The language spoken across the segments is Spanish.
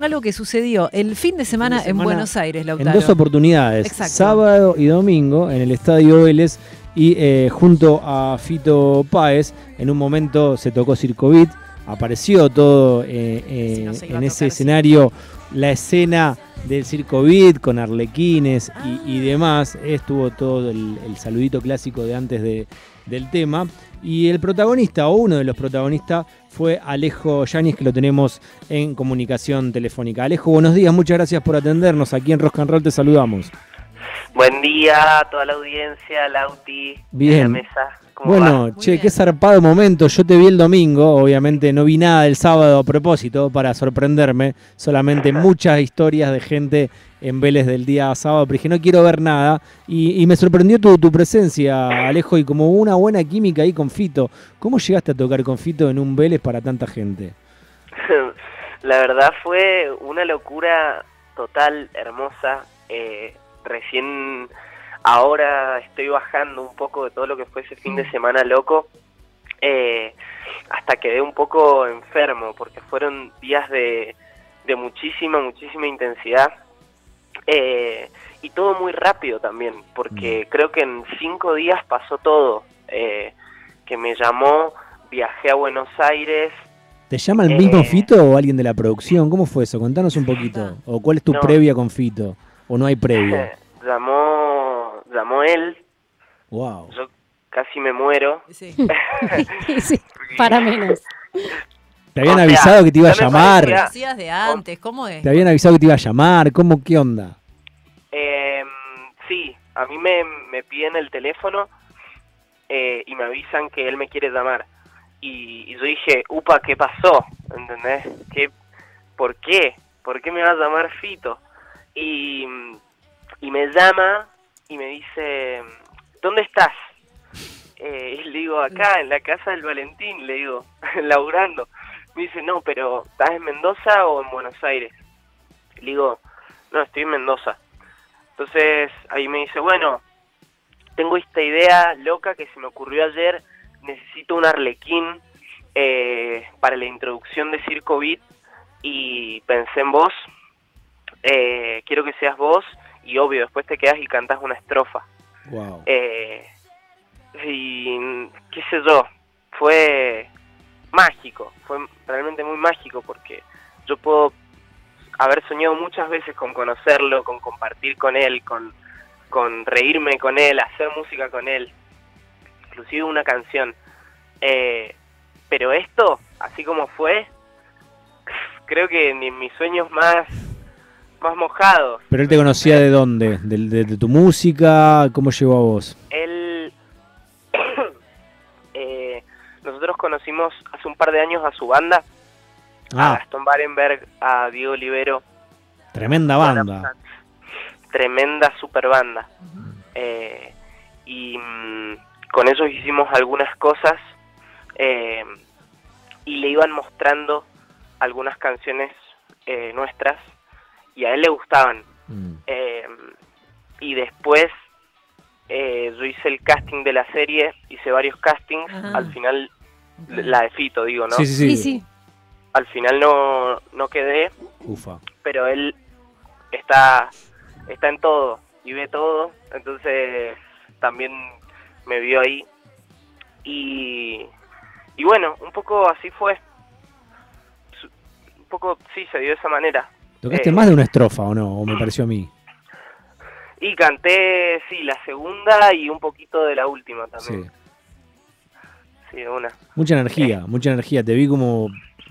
algo que sucedió el fin de semana, de en Buenos Aires, En Lautaro. dos oportunidades, Exacto. sábado y domingo, en el Estadio Vélez y eh, junto a Fito Páez, en un momento se tocó Circo Beat, apareció todo eh, eh, no en ese tocar, escenario, la escena del Circo Beat con arlequines y, y demás, estuvo todo el, el saludito clásico de antes de- del tema. Y el protagonista, o uno de los protagonistas, fue Alejo Yanis, que lo tenemos en comunicación telefónica. Alejo, buenos días, muchas gracias por atendernos. Aquí en Rock and Roll te saludamos. Buen día a toda la audiencia, Lauti, Bien. en la mesa. Bueno, che, qué zarpado momento. Yo te vi el domingo, obviamente no vi nada del sábado a propósito para sorprenderme. Solamente muchas historias de gente en Vélez del día sábado, pero dije no quiero ver nada. Y, y me sorprendió tu, tu presencia, Alejo, y como una buena química ahí con Fito. ¿Cómo llegaste a tocar con Fito en un Vélez para tanta gente? la verdad fue una locura total, hermosa. Eh, recién ahora estoy bajando un poco de todo lo que fue ese fin de semana loco. Eh, hasta quedé un poco enfermo porque fueron días de, de muchísima, muchísima intensidad. Eh, y todo muy rápido también, porque creo que en cinco días pasó todo. Eh, que me llamó, viajé a Buenos Aires, ¿Te llama el mismo Eh. Fito o alguien de la producción? ¿Cómo fue eso? Contanos un poquito. ¿O cuál es tu No. previa con Fito? ¿O no hay previa? llamó, llamó él, Wow. yo casi me muero. Sí. sí, para menos. ¿Te habían O sea, avisado que te iba a llamar? de antes, ¿cómo es? ¿Te habían avisado que te iba a llamar? ¿Cómo qué onda? Eh, sí, a mí me, me piden el teléfono eh, y me avisan que él me quiere llamar. Y, y yo dije, upa, ¿qué pasó? ¿Entendés? ¿Qué, ¿Por qué? ¿Por qué me va a llamar Fito? Y, y me llama y me dice, ¿dónde estás? Eh, y le digo, acá, en la casa del Valentín, le digo, laburando. Me dice, no, pero ¿estás en Mendoza o en Buenos Aires? Le digo, no, estoy en Mendoza. Entonces ahí me dice, bueno, tengo esta idea loca que se me ocurrió ayer, necesito un arlequín eh, para la introducción de Circo Beat y pensé en vos, eh, quiero que seas vos y obvio, después te quedas y cantas una estrofa. Wow. Eh, y qué sé yo, fue mágico, fue realmente muy mágico porque yo puedo haber soñado muchas veces con conocerlo, con compartir con él, con, con reírme con él, hacer música con él, inclusive una canción. Eh, pero esto, así como fue, creo que ni mis sueños más, más mojados. ¿Pero él te conocía de dónde? ¿De, de- de tu música? ¿Cómo llegó a vos? Conocimos hace un par de años a su banda, a Ah, Gastón Barenberg, a Diego Olivero, tremenda banda. tremenda super banda. Eh, y mm, con ellos hicimos algunas cosas eh, y le iban mostrando algunas canciones eh, nuestras y a él le gustaban. Mm. Eh, y después eh, yo hice el casting de la serie, hice varios castings, Ajá. al final, la de Fito digo, ¿no? Sí, sí, sí. Sí, sí. Al final no, no quedé, Ufa. pero él está, está en todo y ve todo, entonces también me vio ahí. Y, y bueno, un poco así fue. Un poco, sí, se dio de esa manera. ¿Tocaste Eh, más de una estrofa o no? ¿O me pareció a mí? Y canté, sí, la segunda y un poquito de la última también. Sí, una. Mucha energía, mucha energía. Te vi como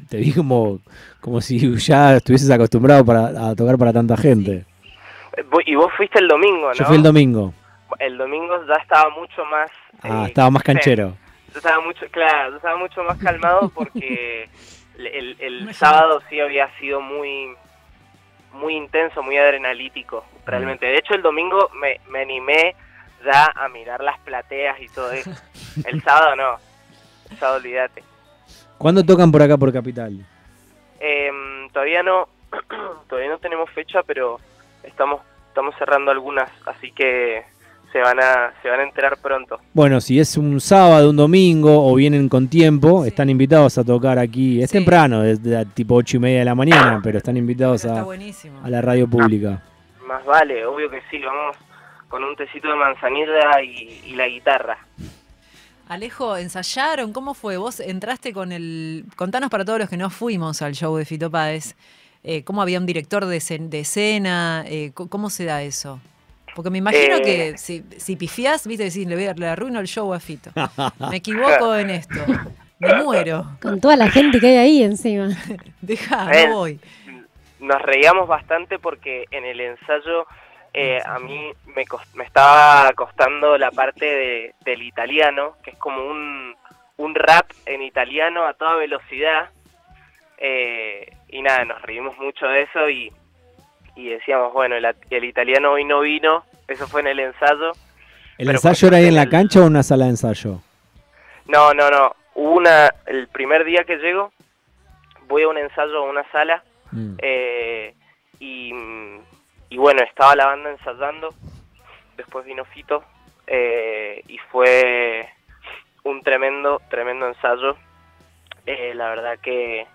te vi como, como si ya estuvieses acostumbrado para, a tocar para tanta gente. Eh, Y vos fuiste el domingo, ¿no? Yo fui el domingo. El domingo ya estaba mucho más... Ah, eh, estaba más canchero. yo estaba mucho, claro, yo estaba mucho más calmado porque el, el- el Imagínate. sábado sí había sido muy muy intenso, muy adrenalítico, realmente. De hecho, el domingo me, me animé ya a mirar las plateas y todo eso. El sábado no. Sábado olvídate. ¿Cuándo tocan por acá por Capital? Em, todavía no todavía no tenemos fecha, pero estamos estamos cerrando algunas, así que se van a se van a enterar pronto. Bueno, si es un sábado, un domingo o vienen con tiempo, están invitados a tocar aquí. Es Sí. temprano, es de- tipo ocho y media de la mañana, pero están invitados a, a la radio pública. Más vale, obvio que sí, vamos con un tecito de manzanilla y, y la guitarra. Alejo, ¿ensayaron? ¿Cómo fue? Vos entraste con el... Contanos para todos los que no fuimos al show de Fito Páez. eh, ¿Cómo había un director de, escen- de escena? Eh, ¿Cómo se da eso? Porque me imagino Eh. que si, si pifiás, viste, decís, le, voy a- le arruino el show a Fito. Me equivoco en esto. Me muero. Con toda la gente que hay ahí encima. Deja, no voy. Nos reíamos bastante porque en el ensayo eh, a mí me, cos- me estaba costando la parte de- del italiano, que es como un, un rap en italiano a toda velocidad. Eh, y nada, nos reímos mucho de eso y, y decíamos, bueno, el, el italiano hoy no vino, eso fue en el ensayo. ¿El ensayo era ahí en la el- cancha o en una sala de ensayo? No, no, no. Hubo una, el primer día que llego, voy a un ensayo a una sala Mm. eh, y, y bueno, estaba la banda ensayando, después vino Fito eh, y fue un tremendo, tremendo ensayo. Eh, la verdad que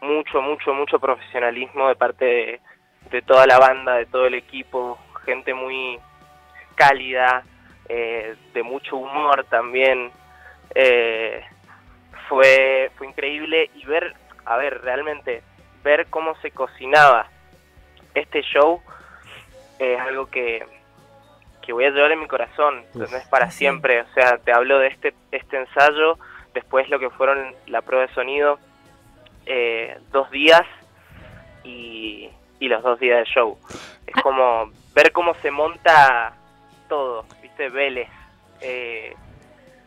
mucho, mucho, mucho profesionalismo de parte de, toda la banda, de todo el equipo, gente muy cálida, eh, de mucho humor también. Eh, fue, fue increíble y ver, a ver, realmente ver cómo se cocinaba este show es algo que, que voy a llevar en mi corazón, ¿entendés? Para siempre. O sea, te hablo de este, este ensayo, después lo que fueron la prueba de sonido, eh, dos días y, y los dos días de show. Es como ver cómo se monta todo, ¿viste? Vélez. Eh,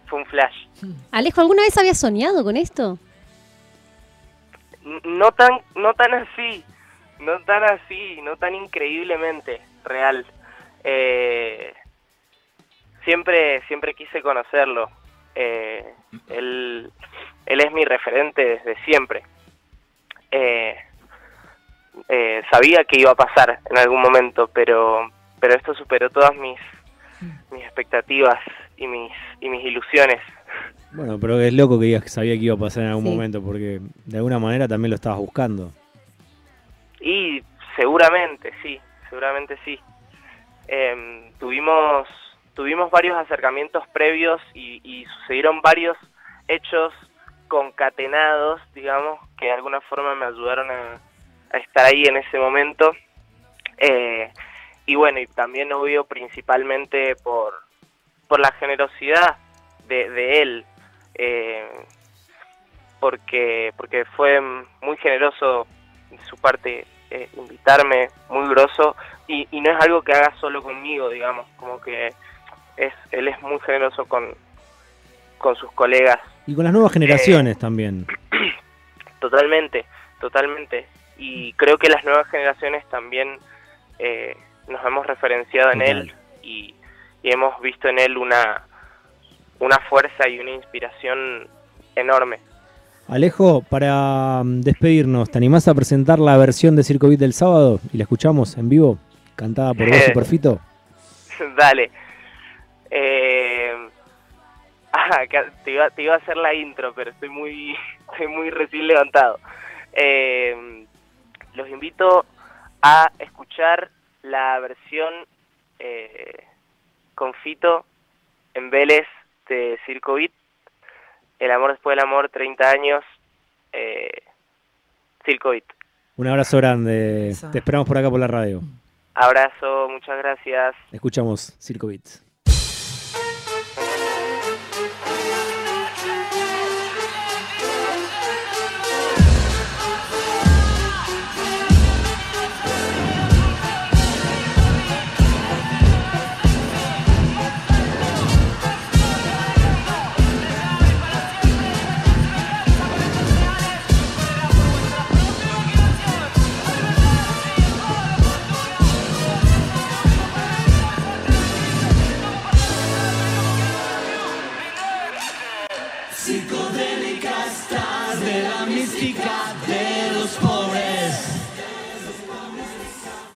fue un flash. Alejo, ¿alguna vez habías soñado con esto? No tan no tan así no tan así no tan increíblemente real Eh, siempre siempre quise conocerlo Eh, él él es mi referente desde siempre Eh, eh, sabía que iba a pasar en algún momento pero pero esto superó todas mis mis expectativas y mis y mis ilusiones Bueno, pero es loco que digas que sabía que iba a pasar en algún Sí. momento, porque de alguna manera también lo estabas buscando. Y seguramente sí, seguramente sí. Em, tuvimos tuvimos varios acercamientos previos y, sucedieron varios hechos concatenados, digamos, que de alguna forma me ayudaron a, a estar ahí en ese momento. Eh, y bueno, y también obvio principalmente por, por la generosidad de, de él, eh, porque, porque fue muy generoso su parte eh, invitarme, muy grosso, y, y no es algo que haga solo conmigo, digamos, como que es él es muy generoso con, con sus colegas, Y con las nuevas generaciones también. totalmente, totalmente, y creo que las nuevas generaciones también eh, nos hemos referenciado en Total. él y, y hemos visto en él una, una fuerza y una inspiración enorme. Alejo, para mm, despedirnos, ¿te animás a presentar la versión de Circo Beat del sábado? Y la escuchamos en vivo, cantada por vos, Eh. Superfito. Dale. Eh, ah, te, iba, te iba a hacer la intro, pero estoy muy, estoy muy recién levantado. Eh, los invito a escuchar la versión eh, con Fito en Vélez de Circo Beat. El amor después del amor, 30 años. Eh. Un abrazo grande. Eso. Te esperamos por acá por la radio. Abrazo, muchas gracias. Escuchamos Circo